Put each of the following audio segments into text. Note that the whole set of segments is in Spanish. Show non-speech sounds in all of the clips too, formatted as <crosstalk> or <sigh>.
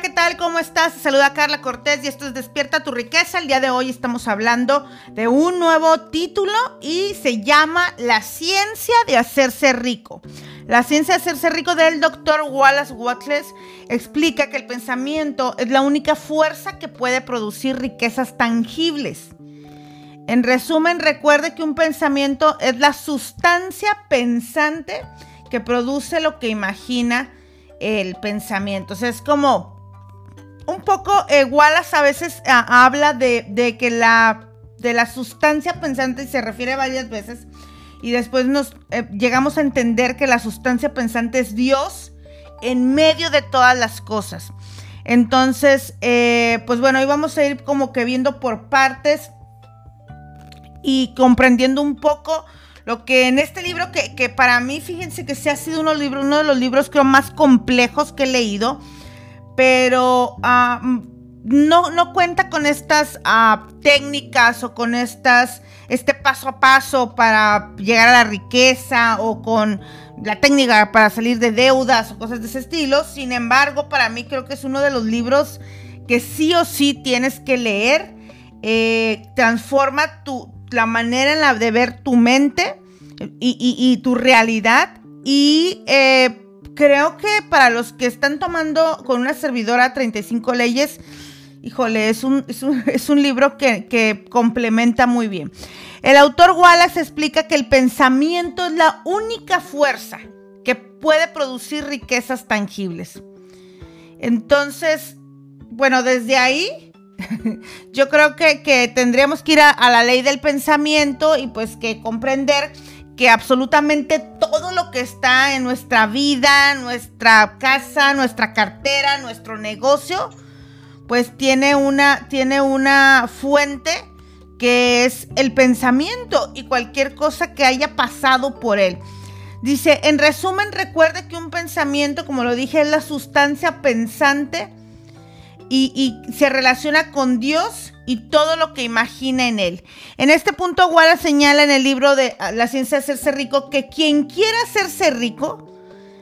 ¿qué tal? ¿Cómo estás? saluda Carla Cortés y esto es Despierta tu riqueza. El día de hoy estamos hablando de un nuevo título y se llama La ciencia de hacerse rico. La ciencia de hacerse rico del doctor Wallace Watless explica que el pensamiento es la única fuerza que puede producir riquezas tangibles. En resumen, recuerde que un pensamiento es la sustancia pensante que produce lo que imagina el pensamiento. O sea, es como un poco, eh, Wallace a veces habla de, que la, de la sustancia pensante, y se refiere varias veces, y después nos eh, llegamos a entender que la sustancia pensante es Dios en medio de todas las cosas. Entonces, eh, pues bueno, hoy vamos a ir como que viendo por partes y comprendiendo un poco lo que en este libro, que, para mí, fíjense que se ha sido uno, uno de los libros creo más complejos que he leído, pero ah, no, no, cuenta con estas ah, técnicas o con estas, este paso a paso para llegar a la riqueza o con la técnica para salir de deudas o cosas de ese estilo. Sin embargo, para mí creo que es uno de los libros que sí o sí tienes que leer. Eh, transforma tu, la manera en la de ver tu mente y, tu realidad. Y eh, creo que para los que están tomando con una servidora 35 leyes, híjole, es un, <laughs> es un, libro que, que complementa muy bien. El autor Wallace explica que el pensamiento es la única fuerza que puede producir riquezas tangibles. Entonces, bueno, desde ahí <laughs> yo creo que, tendríamos que ir a, la ley del pensamiento y pues que comprender que absolutamente todo lo que está en nuestra vida, nuestra casa, nuestra cartera, nuestro negocio, pues tiene una, tiene una fuente que es el pensamiento y cualquier cosa que haya pasado por él. Dice, en resumen, recuerde que un pensamiento, como lo dije, es la sustancia pensante y, se relaciona con Dios y todo lo que imagina en él. En este punto, Wallace señala en el libro de ah, La ciencia de hacerse rico que quien quiera hacerse rico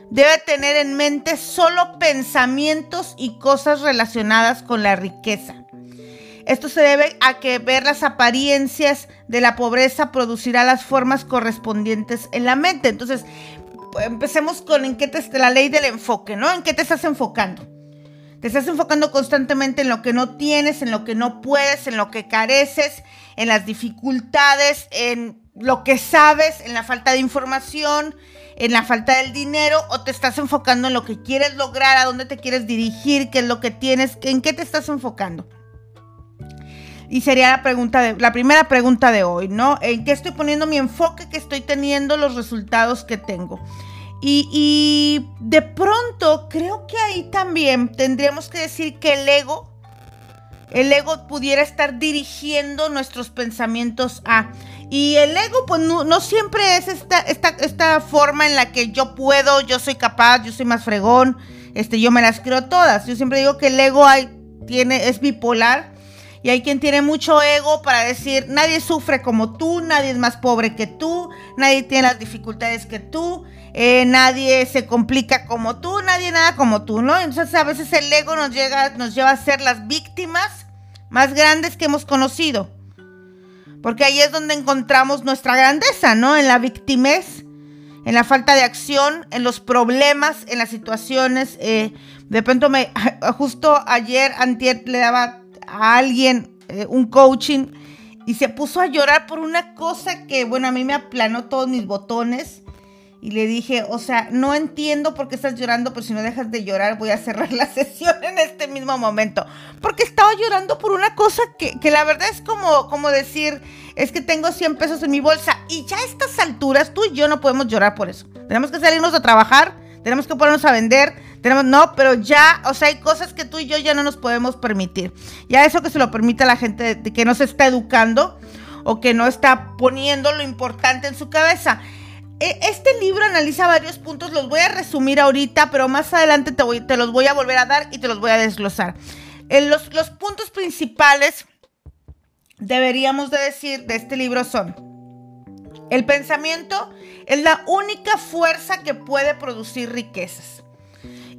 debe tener en mente solo pensamientos y cosas relacionadas con la riqueza. Esto se debe a que ver las apariencias de la pobreza producirá las formas correspondientes en la mente. Entonces, empecemos con en qué te, la ley del enfoque, ¿no? ¿En qué te estás enfocando? Te estás enfocando constantemente en lo que no tienes, en lo que no puedes, en lo que careces, en las dificultades, en lo que sabes, en la falta de información, en la falta del dinero, o te estás enfocando en lo que quieres lograr, a dónde te quieres dirigir, qué es lo que tienes, en qué te estás enfocando. Y sería la pregunta de, la primera pregunta de hoy, ¿no? ¿En qué estoy poniendo mi enfoque, que estoy teniendo los resultados que tengo? Y, de pronto creo que ahí también tendríamos que decir que el ego, el ego pudiera estar dirigiendo nuestros pensamientos a... Y el ego, pues no, siempre es esta, esta, esta, forma en la que yo puedo, yo soy capaz, yo soy más fregón, este, yo me las creo todas. Yo siempre digo que el ego hay, tiene, es bipolar. Y hay quien tiene mucho ego para decir, nadie sufre como tú, nadie es más pobre que tú, nadie tiene las dificultades que tú, eh, nadie se complica como tú, nadie nada como tú, ¿no? Entonces a veces el ego nos, llega, nos lleva a ser las víctimas más grandes que hemos conocido. Porque ahí es donde encontramos nuestra grandeza, ¿no? En la victimez, en la falta de acción, en los problemas, en las situaciones. Eh, de pronto me, <laughs> justo ayer, antier, le daba a alguien eh, un coaching y se puso a llorar por una cosa que, bueno, a mí me aplanó todos mis botones y le dije, o sea, no entiendo por qué estás llorando, pero si no dejas de llorar voy a cerrar <laughs> la sesión en este mismo momento. Porque estaba llorando por una cosa que, que la verdad es como, como decir, es que tengo 100 pesos en mi bolsa y ya a estas alturas tú y yo no podemos llorar por eso. Tenemos que salirnos a trabajar, tenemos que ponernos a vender, tenemos, no, pero ya, o sea, hay cosas que tú y yo ya no nos podemos permitir. Ya eso que se lo permite a la gente que no se está educando o que no está poniendo lo importante en su cabeza. E, este libro analiza varios puntos, los voy a resumir ahorita, pero más adelante te, los voy a volver a dar y te los voy a desglosar. Los, los puntos principales, deberíamos de decir, de este libro son, el pensamiento es la única fuerza que puede producir riquezas.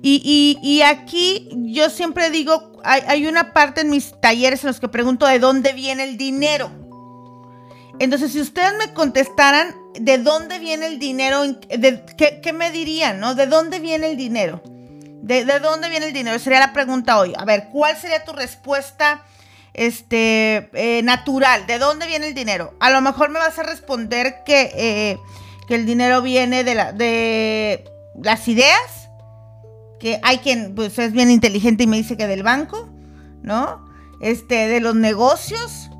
Y, aquí yo siempre digo, hay, una parte en mis talleres en los que pregunto de dónde viene el dinero. Entonces, si ustedes me contestaran de dónde viene el dinero, ¿qué, me dirían? ¿no? ¿De dónde viene el dinero? ¿De, dónde viene el dinero? Sería la pregunta hoy. A ver, ¿cuál sería tu respuesta este, eh, natural? ¿De dónde viene el dinero? A lo mejor me vas a responder que, eh, que el dinero viene de, la, de las ideas que hay quien pues es bien inteligente y me dice que del banco, ¿no? Este, de los negocios,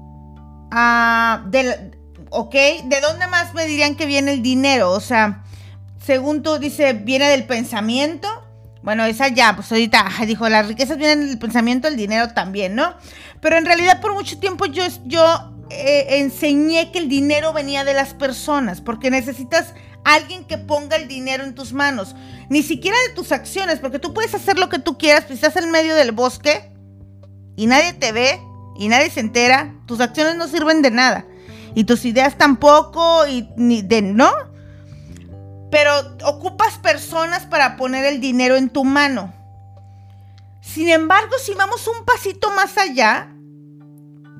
ah, del, ok, ¿de dónde más me dirían que viene el dinero? O sea, según tú dice, viene del pensamiento. Bueno, esa ya, pues ahorita dijo, las riquezas vienen del pensamiento, el dinero también, ¿no? Pero en realidad por mucho tiempo yo, eh, enseñé que el dinero venía de las personas, porque necesitas alguien que ponga el dinero en tus manos, ni siquiera de tus acciones, porque tú puedes hacer lo que tú quieras, pero estás en medio del bosque y nadie te ve y nadie se entera, tus acciones no sirven de nada y tus ideas tampoco y ni de no. Pero ocupas personas para poner el dinero en tu mano. Sin embargo, si vamos un pasito más allá,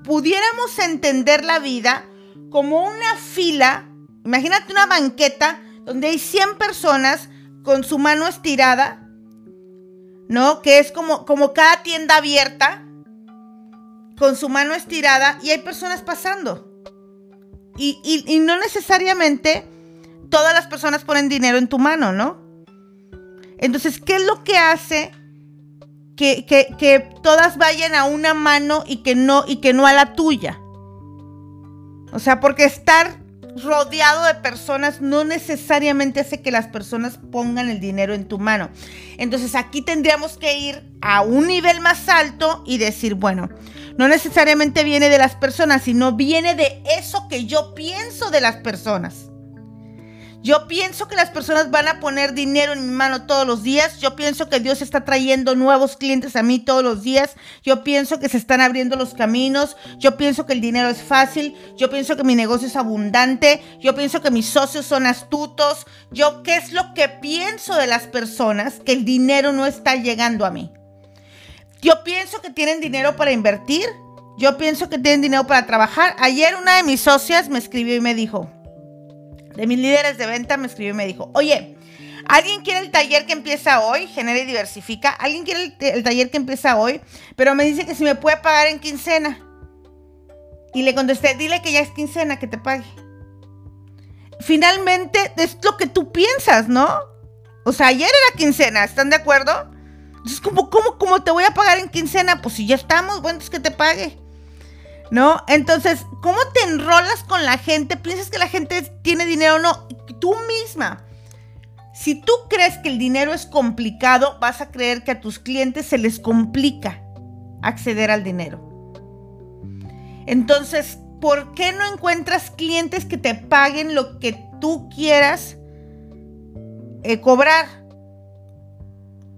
pudiéramos entender la vida como una fila Imagínate una banqueta donde hay 100 personas con su mano estirada, ¿no? Que es como, como cada tienda abierta, con su mano estirada y hay personas pasando. Y, no necesariamente todas las personas ponen dinero en tu mano, ¿no? Entonces, ¿qué es lo que hace que, que, todas vayan a una mano y que no, y que no a la tuya? O sea, porque estar rodeado de personas no necesariamente hace que las personas pongan el dinero en tu mano. Entonces aquí tendríamos que ir a un nivel más alto y decir, bueno, no necesariamente viene de las personas, sino viene de eso que yo pienso de las personas. Yo pienso que las personas van a poner dinero en mi mano todos los días. Yo pienso que Dios está trayendo nuevos clientes a mí todos los días. Yo pienso que se están abriendo los caminos. Yo pienso que el dinero es fácil. Yo pienso que mi negocio es abundante. Yo pienso que mis socios son astutos. Yo, ¿qué es lo que pienso de las personas? Que el dinero no está llegando a mí. Yo pienso que tienen dinero para invertir. Yo pienso que tienen dinero para trabajar. Ayer una de mis socias me escribió y me dijo, de mis líderes de venta, me escribió y me dijo, oye, ¿alguien quiere el taller que empieza hoy? Genera y diversifica. ¿Alguien quiere el, taller que empieza hoy? Pero me dice que si me puede pagar en quincena. Y le contesté, dile que ya es quincena, que te pague. Finalmente, es lo que tú piensas, ¿no? O sea, ayer era quincena, ¿están de acuerdo? Entonces, ¿cómo, cómo, cómo te voy a pagar en quincena? Pues si ya estamos, bueno, es que te pague. ¿No? Entonces, ¿cómo te enrolas con la gente? ¿Piensas que la gente tiene dinero o no? Tú misma. Si tú crees que el dinero es complicado, vas a creer que a tus clientes se les complica acceder al dinero. Entonces, ¿por qué no encuentras clientes que te paguen lo que tú quieras eh, cobrar?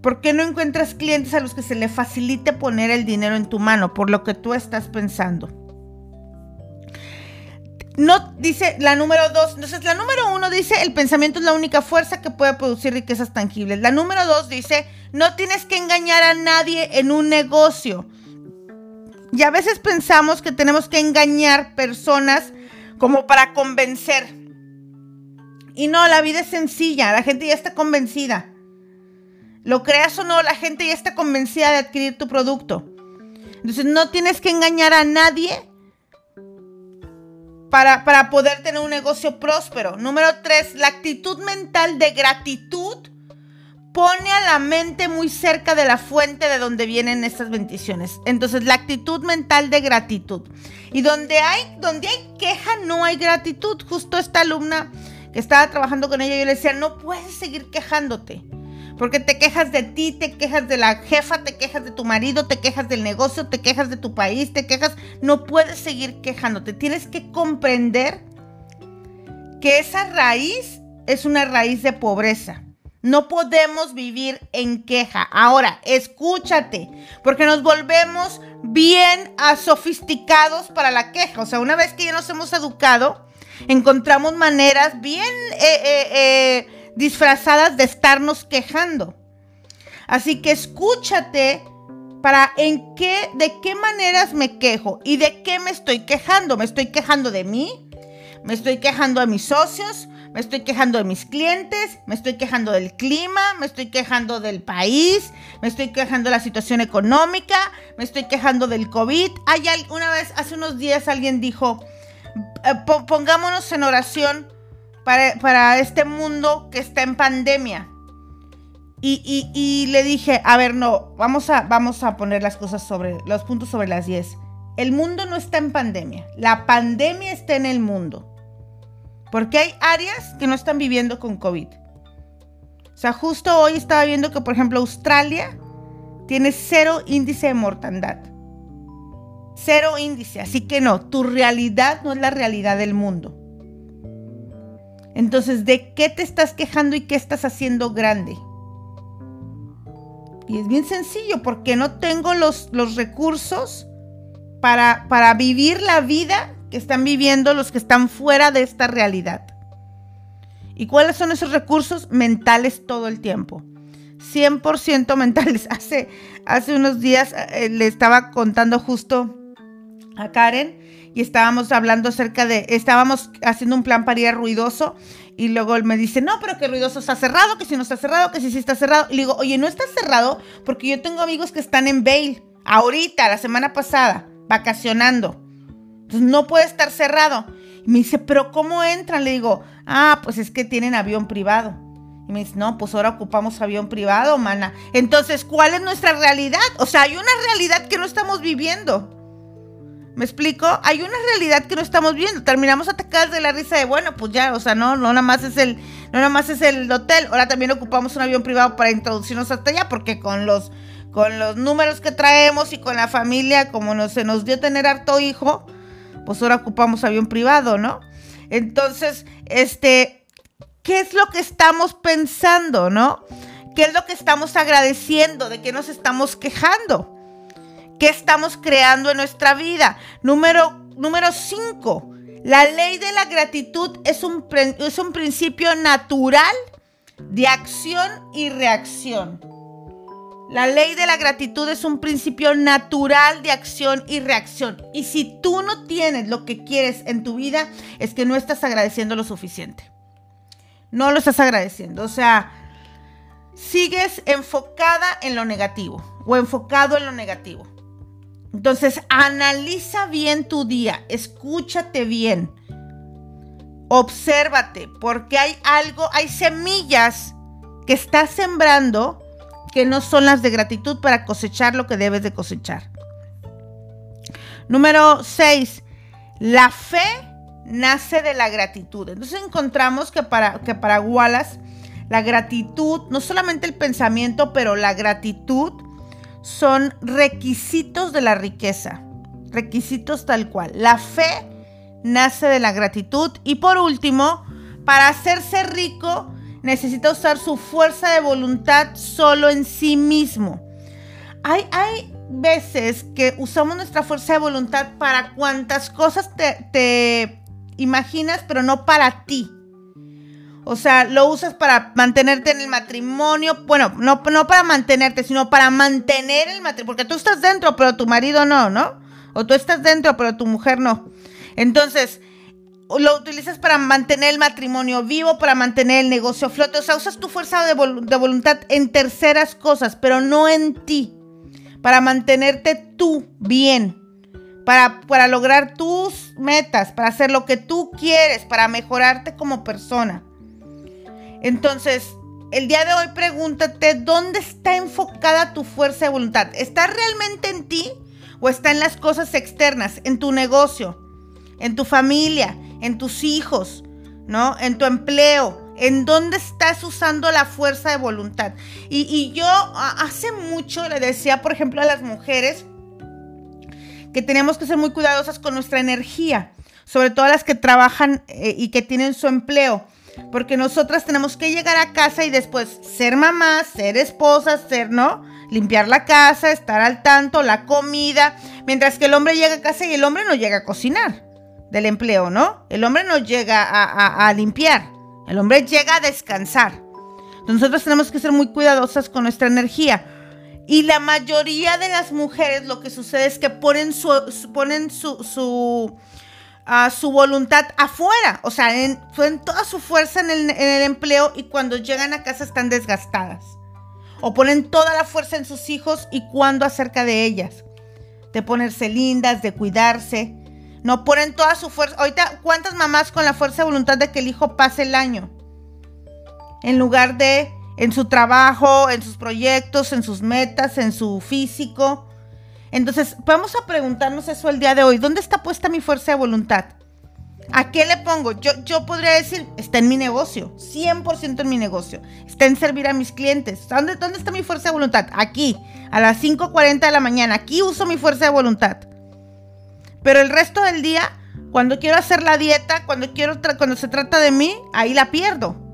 ¿Por qué no encuentras clientes a los que se le facilite poner el dinero en tu mano por lo que tú estás pensando? No dice la número dos. Entonces, la número uno dice: el pensamiento es la única fuerza que puede producir riquezas tangibles. La número dos dice: no tienes que engañar a nadie en un negocio. Y a veces pensamos que tenemos que engañar personas como para convencer. Y no, la vida es sencilla, la gente ya está convencida. Lo creas o no, la gente ya está convencida de adquirir tu producto. Entonces no tienes que engañar a nadie para, poder tener un negocio próspero. Número tres, la actitud mental de gratitud pone a la mente muy cerca de la fuente de donde vienen estas bendiciones. Entonces, la actitud mental de gratitud. Y donde hay, donde hay queja, no hay gratitud. Justo esta alumna que estaba trabajando con ella, yo le decía, no puedes seguir quejándote. Porque te quejas de ti, te quejas de la jefa, te quejas de tu marido, te quejas del negocio, te quejas de tu país, te quejas. No puedes seguir quejándote. Tienes que comprender que esa raíz es una raíz de pobreza. No podemos vivir en queja. Ahora, escúchate, porque nos volvemos bien sofisticados para la queja. O sea, una vez que ya nos hemos educado, encontramos maneras bien... Eh, eh, eh, disfrazadas de estarnos quejando. Así que escúchate para en qué, de qué maneras me quejo y de qué me estoy quejando. ¿Me estoy quejando de mí? ¿Me estoy quejando de mis socios? ¿Me estoy quejando de mis clientes? ¿Me estoy quejando del clima? ¿Me estoy quejando del país? ¿Me estoy quejando de la situación económica? ¿Me estoy quejando del COVID? Hay una vez, hace unos días alguien dijo, eh, pongámonos en oración para, este mundo que está en pandemia. Y, le dije, a ver, no, vamos a, vamos a poner las cosas sobre, los puntos sobre las 10. El mundo no está en pandemia, la pandemia está en el mundo. Porque hay áreas que no están viviendo con COVID. O sea, justo hoy estaba viendo que, por ejemplo, Australia tiene cero índice de mortandad. Cero índice. Así que no, tu realidad no es la realidad del mundo. Entonces, ¿de qué te estás quejando y qué estás haciendo grande? Y es bien sencillo, porque no tengo los, los recursos para, para vivir la vida que están viviendo los que están fuera de esta realidad. ¿Y cuáles son esos recursos mentales todo el tiempo? 100% mentales. <laughs> Hace, hace unos días eh, le estaba contando justo a Karen y estábamos hablando acerca de, estábamos haciendo un plan para ir a ruidoso y luego él me dice, no, pero que ruidoso está cerrado, que si no está cerrado, que si sí está cerrado. Y le digo, oye, no está cerrado porque yo tengo amigos que están en Vail, ahorita, la semana pasada, vacacionando. Entonces no puede estar cerrado. Y me dice, pero ¿cómo entran? Le digo, ah, pues es que tienen avión privado. Y me dice, no, pues ahora ocupamos avión privado, mana. Entonces, ¿cuál es nuestra realidad? O sea, hay una realidad que no estamos viviendo. ¿Me explico? Hay una realidad que no estamos viendo. Terminamos atacados de la risa de, bueno, pues ya, o sea, no, no nada más es el, no nada más es el hotel. Ahora también ocupamos un avión privado para introducirnos hasta allá, porque con los, con los números que traemos y con la familia, como no, se nos dio tener harto hijo, pues ahora ocupamos avión privado, ¿no? Entonces, este, ¿qué es lo que estamos pensando, no? ¿Qué es lo que estamos agradeciendo? ¿De qué nos estamos quejando? ¿Qué estamos creando en nuestra vida? Número, número cinco. La ley de la gratitud es un, es un principio natural de acción y reacción. La ley de la gratitud es un principio natural de acción y reacción. Y si tú no tienes lo que quieres en tu vida, es que no estás agradeciendo lo suficiente. No lo estás agradeciendo. O sea, sigues enfocada en lo negativo o enfocado en lo negativo. Entonces, analiza bien tu día, escúchate bien, obsérvate, porque hay algo, hay semillas que estás sembrando que no son las de gratitud para cosechar lo que debes de cosechar. Número 6. La fe nace de la gratitud. Entonces encontramos que para, que para Wallace la gratitud, no solamente el pensamiento, pero la gratitud son requisitos de la riqueza, requisitos tal cual. La fe nace de la gratitud y por último, para hacerse rico necesita usar su fuerza de voluntad solo en sí mismo. Hay, hay veces que usamos nuestra fuerza de voluntad para cuantas cosas te, te imaginas, pero no para ti. O sea, lo usas para mantenerte en el matrimonio. Bueno, no, no para mantenerte, sino para mantener el matrimonio. Porque tú estás dentro, pero tu marido no, ¿no? O tú estás dentro, pero tu mujer no. Entonces, lo utilizas para mantener el matrimonio vivo, para mantener el negocio flote. O sea, usas tu fuerza de, de voluntad en terceras cosas, pero no en ti. Para mantenerte tú bien. Para, para lograr tus metas, para hacer lo que tú quieres, para mejorarte como persona. Entonces, el día de hoy pregúntate, ¿dónde está enfocada tu fuerza de voluntad? ¿Está realmente en ti o está en las cosas externas, en tu negocio, en tu familia, en tus hijos, ¿no? En tu empleo. ¿En dónde estás usando la fuerza de voluntad? Y, yo hace mucho le decía, por ejemplo, a las mujeres que tenemos que ser muy cuidadosas con nuestra energía, sobre todo las que trabajan eh, y que tienen su empleo porque nosotras tenemos que llegar a casa y después ser mamás, ser esposas, ser, ¿no? Limpiar la casa, estar al tanto, la comida. Mientras que el hombre llega a casa y el hombre no llega a cocinar del empleo, ¿no? El hombre no llega a, limpiar. El hombre llega a descansar. Nosotros tenemos que ser muy cuidadosas con nuestra energía. Y la mayoría de las mujeres lo que sucede es que ponen su, ponen su, su, ah, su voluntad afuera, o sea, en, toda su fuerza en el, en el empleo y cuando llegan a casa están desgastadas. O ponen toda la fuerza en sus hijos y cuando acerca de ellas. De ponerse lindas, de cuidarse. No ponen toda su fuerza. Ahorita, ¿cuántas mamás con la fuerza de voluntad de que el hijo pase el año? En lugar de en su trabajo, en sus proyectos, en sus metas, en su físico. Entonces, vamos a preguntarnos eso el día de hoy. ¿Dónde está puesta mi fuerza de voluntad? ¿A qué le pongo? Yo, yo podría decir, está en mi negocio, 100% en mi negocio. Está en servir a mis clientes. ¿Dónde, ¿Dónde está mi fuerza de voluntad? Aquí, a las 5.40 de la mañana. Aquí uso mi fuerza de voluntad. Pero el resto del día, cuando quiero hacer la dieta, cuando, quiero cuando se trata de mí, ahí la pierdo.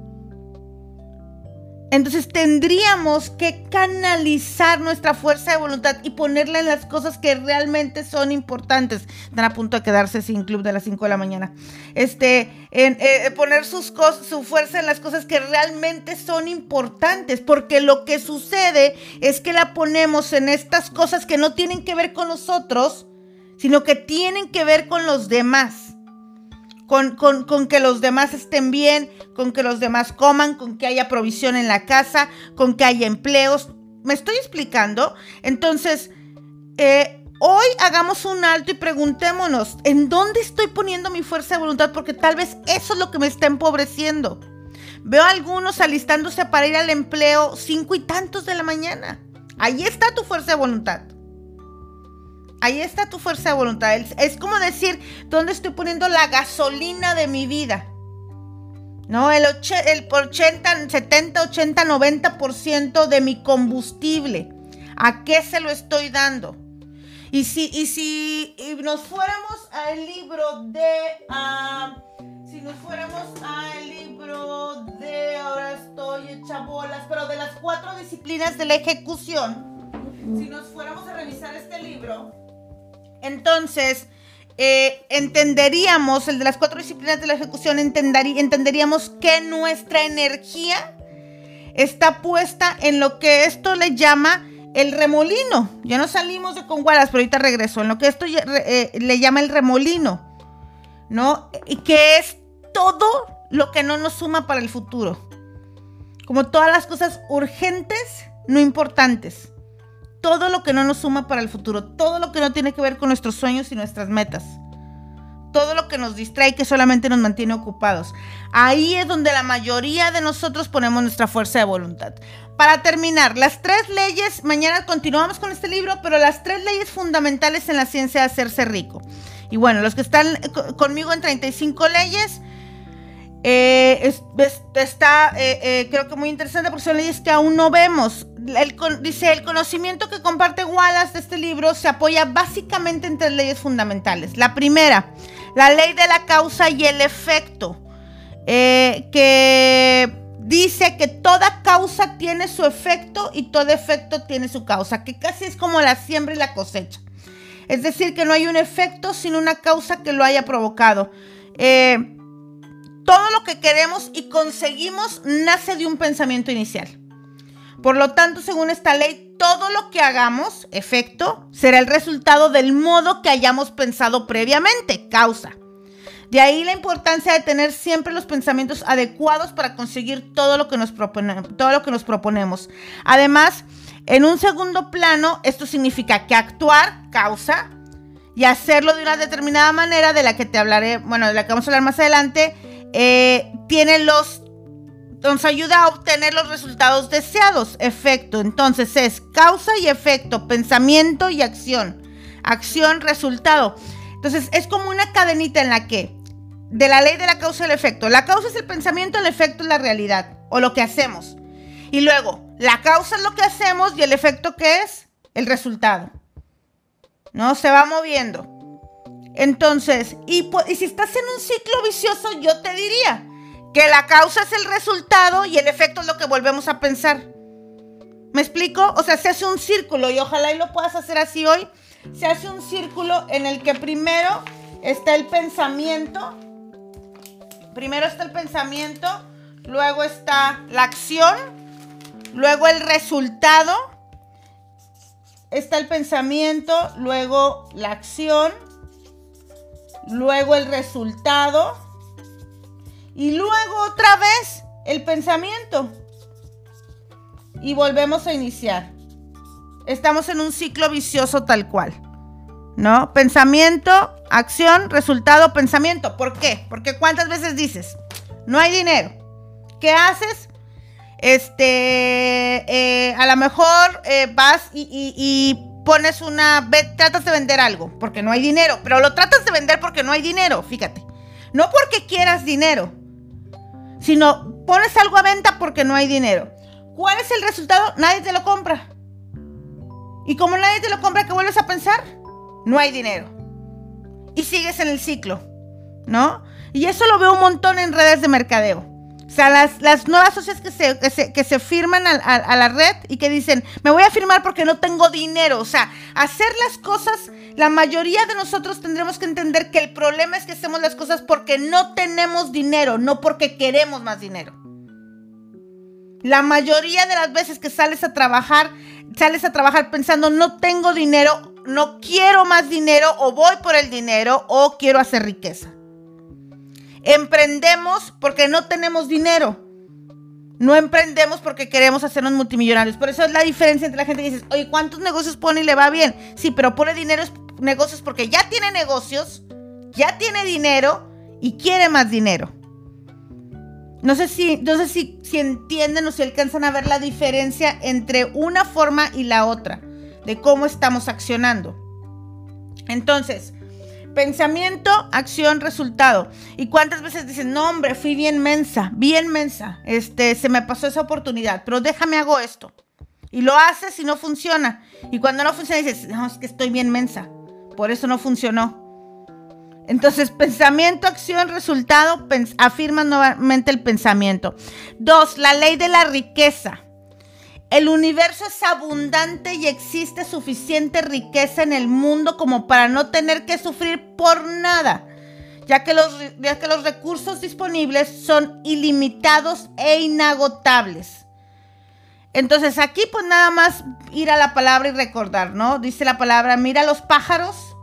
Entonces tendríamos que canalizar nuestra fuerza de voluntad y ponerla en las cosas que realmente son importantes. Están a punto de quedarse sin club de las 5 de la mañana. Este, en, eh, poner sus su fuerza en las cosas que realmente son importantes. Porque lo que sucede es que la ponemos en estas cosas que no tienen que ver con nosotros, sino que tienen que ver con los demás con, que los demás estén bien, con que los demás coman, con que haya provisión en la casa, con que haya empleos. ¿Me estoy explicando? Entonces, eh, hoy hagamos un alto y preguntémonos, ¿en dónde estoy poniendo mi fuerza de voluntad? Porque tal vez eso es lo que me está empobreciendo. Veo a algunos alistándose para ir al empleo cinco y tantos de la mañana. Ahí está tu fuerza de voluntad. Ahí está tu fuerza de voluntad. Es como decir, ¿dónde estoy poniendo la gasolina de mi vida? ¿No? El, el 80, 70, 80, 90% de mi combustible. ¿A qué se lo estoy dando? Y si, y si nos fuéramos al libro de... Ah, si nos fuéramos al libro de... Ahora estoy hecha bolas, pero de las cuatro disciplinas de la ejecución. Si nos fuéramos a revisar este libro, entonces, eh, entenderíamos, el de las cuatro disciplinas de la ejecución, entenderíamos que nuestra energía está puesta en lo que esto le llama el remolino. Ya no salimos de Conguaras, pero ahorita regreso. En lo que esto eh, le llama el remolino, ¿no? Y que es todo lo que no nos suma para el futuro. Como todas las cosas urgentes, no importantes todo lo que no nos suma para el futuro, todo lo que no tiene que ver con nuestros sueños y nuestras metas, todo lo que nos distrae que solamente nos mantiene ocupados. Ahí es donde la mayoría de nosotros ponemos nuestra fuerza de voluntad. Para terminar, las tres leyes, mañana continuamos con este libro, pero las tres leyes fundamentales en la ciencia de hacerse rico. Y bueno, los que están conmigo en 35 leyes, eh, está, eh, eh, creo que muy interesante porque son leyes que aún no vemos. dice, el conocimiento que comparte Wallace de este libro se apoya básicamente en tres leyes fundamentales. La primera, la ley de la causa y el efecto, que dice que toda causa tiene su efecto y todo efecto tiene su causa, que casi es como la siembra y la cosecha. Es decir, que no hay un efecto sin una causa que lo haya provocado. Todo lo que queremos y conseguimos nace de un pensamiento inicial. Por lo tanto, según esta ley, todo lo que hagamos, efecto, será el resultado del modo que hayamos pensado previamente, causa. De ahí la importancia de tener siempre los pensamientos adecuados para conseguir todo lo que nos, proponemos. Además, en un segundo plano, esto significa que actuar, causa, y hacerlo de una determinada manera de la que te hablaré, bueno, de la que vamos a hablar más adelante, eh, tiene los nos ayuda a obtener los resultados deseados. Efecto, entonces es causa y efecto, pensamiento y acción. Acción, resultado. Entonces es como una cadenita en la que, de la ley de la causa y el efecto, la causa es el pensamiento, el efecto es la realidad o lo que hacemos. Y luego, la causa es lo que hacemos y el efecto que es el resultado. ¿No? Se va moviendo. Entonces, y, si estás en un ciclo vicioso, yo te diría que la causa es el resultado y el efecto es lo que volvemos a pensar. ¿Me explico? O sea, se hace un círculo y ojalá y lo puedas hacer así hoy. Se hace un círculo en el que primero está el pensamiento. Primero está el pensamiento, luego está la acción, luego el resultado, está el pensamiento, luego la acción, luego el resultado y luego otra vez el pensamiento. Y volvemos a iniciar. Estamos en un ciclo vicioso tal cual. ¿No? Pensamiento, acción, resultado, pensamiento. ¿Por qué? Porque cuántas veces dices, no hay dinero. ¿Qué haces? Este, eh, a lo mejor eh, vas y, pones una, tratas de vender algo porque no hay dinero, pero lo tratas de vender porque no hay dinero, fíjate. No porque quieras dinero, sino pones algo a venta porque no hay dinero. ¿Cuál es el resultado? Nadie te lo compra. Y como nadie te lo compra, ¿qué vuelves a pensar? No hay dinero. Y sigues en el ciclo, ¿no? Y eso lo veo un montón en redes de mercadeo. O sea, las, nuevas socias que se, que se, firman a, la red y que dicen, me voy a firmar porque no tengo dinero. O sea, hacer las cosas, la mayoría de nosotros tendremos que entender que el problema es que hacemos las cosas porque no tenemos dinero, no porque queremos más dinero. La mayoría de las veces que sales a trabajar, sales a trabajar pensando, no tengo dinero, no quiero más dinero, o voy por el dinero, o quiero hacer riqueza. Emprendemos porque no tenemos dinero. No emprendemos porque queremos hacernos multimillonarios. Por eso es la diferencia entre la gente que dice, oye, ¿cuántos negocios pone y le va bien? Sí, pero pone dinero negocios porque ya tiene negocios, ya tiene dinero y quiere más dinero. No sé si, no sé si, si entienden o si alcanzan a ver la diferencia entre una forma y la otra, de cómo estamos accionando. Entonces, Pensamiento, acción, resultado. ¿Y cuántas veces dicen, no, hombre, fui bien mensa, bien mensa, este, se me pasó esa oportunidad, pero déjame hago esto. Y lo haces y no funciona. Y cuando no funciona dices, no, es que estoy bien mensa, por eso no funcionó. Entonces, pensamiento, acción, resultado, afirma nuevamente el pensamiento. Dos, la ley de la riqueza. El universo es abundante y existe suficiente riqueza en el mundo como para no tener que sufrir por nada, ya que los, que los recursos disponibles son ilimitados e inagotables. Entonces aquí pues nada más ir a la palabra y recordar, ¿no? Dice la palabra, mira los pájaros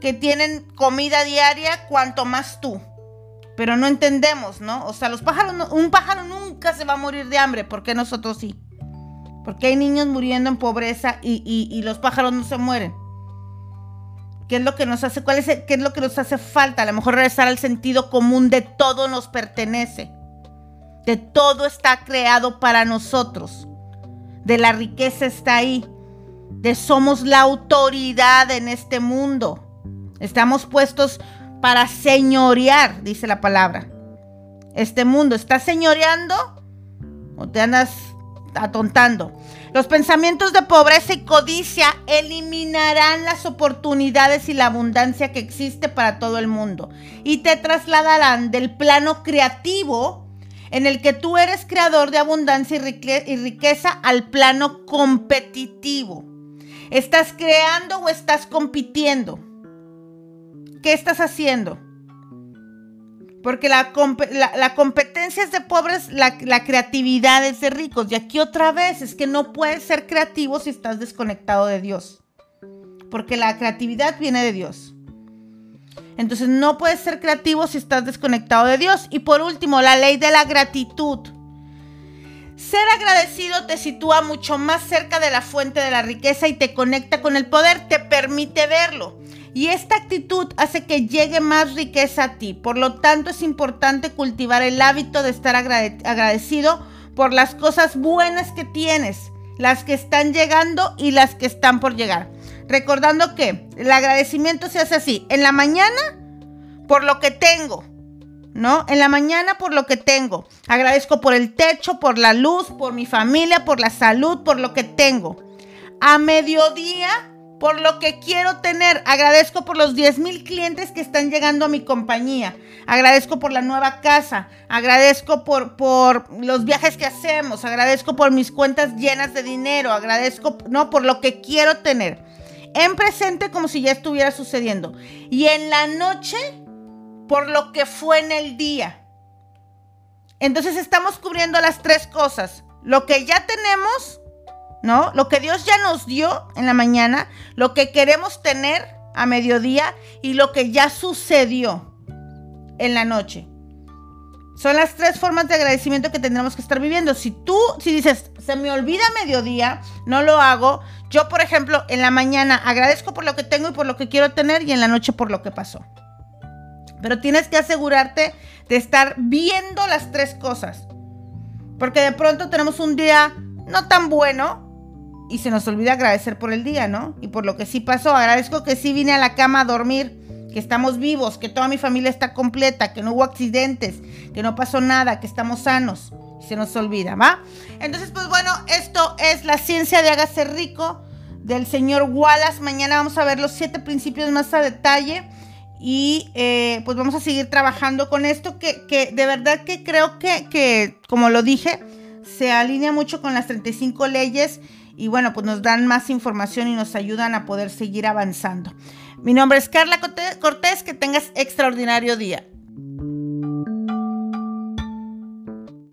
que tienen comida diaria, cuanto más tú pero no entendemos, ¿no? O sea, los pájaros, un pájaro nunca se va a morir de hambre, ¿por qué nosotros sí? Porque hay niños muriendo en pobreza y, los pájaros no se mueren. ¿Qué es lo que nos hace? ¿Cuál es qué es lo que nos hace falta? A lo mejor regresar al sentido común de todo nos pertenece. De todo está creado para nosotros. De la riqueza está ahí. De somos la autoridad en este mundo. Estamos puestos para señorear, dice la palabra. Este mundo está señoreando o te andas atontando. Los pensamientos de pobreza y codicia eliminarán las oportunidades y la abundancia que existe para todo el mundo y te trasladarán del plano creativo en el que tú eres creador de abundancia y riqueza al plano competitivo. ¿Estás creando o estás compitiendo? ¿Qué estás haciendo? Porque la, competencia es de pobres, la, la, creatividad es de ricos. Y aquí otra vez es que no puedes ser creativo si estás desconectado de Dios. Porque la creatividad viene de Dios. Entonces no puedes ser creativo si estás desconectado de Dios. Y por último, la ley de la gratitud. Ser agradecido te sitúa mucho más cerca de la fuente de la riqueza y te conecta con el poder, te permite verlo. Y esta actitud hace que llegue más riqueza a ti. Por lo tanto, es importante cultivar el hábito de estar agradecido por las cosas buenas que tienes, las que están llegando y las que están por llegar. Recordando que el agradecimiento se hace así. En la mañana, por lo que tengo. ¿No? En la mañana por lo que tengo. Agradezco por el techo, por la luz, por mi familia, por la salud, por lo que tengo. A mediodía por lo que quiero tener. Agradezco por los 10 mil clientes que están llegando a mi compañía. Agradezco por la nueva casa. Agradezco por, por los viajes que hacemos. Agradezco por mis cuentas llenas de dinero. Agradezco, no, por lo que quiero tener. En presente como si ya estuviera sucediendo. Y en la noche, por lo que fue en el día. Entonces estamos cubriendo las tres cosas. Lo que ya tenemos, ¿no? Lo que Dios ya nos dio en la mañana, lo que queremos tener a mediodía y lo que ya sucedió en la noche. Son las tres formas de agradecimiento que tendremos que estar viviendo. Si tú, si dices, se me olvida mediodía, no lo hago. Yo, por ejemplo, en la mañana agradezco por lo que tengo y por lo que quiero tener y en la noche por lo que pasó. Pero tienes que asegurarte de estar viendo las tres cosas. Porque de pronto tenemos un día no tan bueno y se nos olvida agradecer por el día, ¿no? Y por lo que sí pasó. Agradezco que sí vine a la cama a dormir que estamos vivos, que toda mi familia está completa, que no hubo accidentes, que no pasó nada, que estamos sanos. Se nos olvida, ¿va? Entonces, pues bueno, esto es la ciencia de hágase rico del señor Wallace. Mañana vamos a ver los siete principios más a detalle. Y eh, pues vamos a seguir trabajando con esto que, que de verdad que creo que, que, como lo dije, se alinea mucho con las 35 leyes y bueno, pues nos dan más información y nos ayudan a poder seguir avanzando. Mi nombre es Carla Cortés, que tengas extraordinario día.